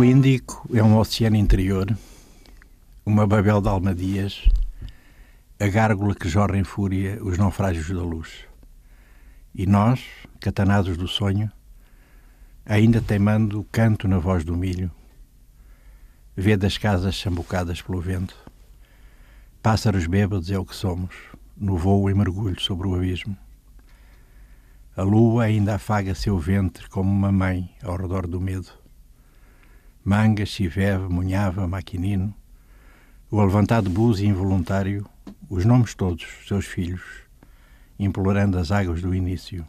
Índico é um oceano interior, uma Babel de almadias, a gárgula que jorra em fúria os naufrágios da luz. E nós, catanados do sonho, ainda teimando o canto na voz do milho, vê das casas chambucadas pelo vento, pássaros bêbados é o que somos, no voo e mergulho sobre o abismo. A lua ainda afaga seu ventre como uma mãe ao redor do medo Manga, Chiveve, Munhava, Maquinino, o alevantado búzio involuntário, os nomes todos, seus filhos, implorando as águas do início,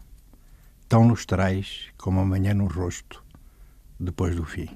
tão lustrais como amanhã no rosto, depois do fim.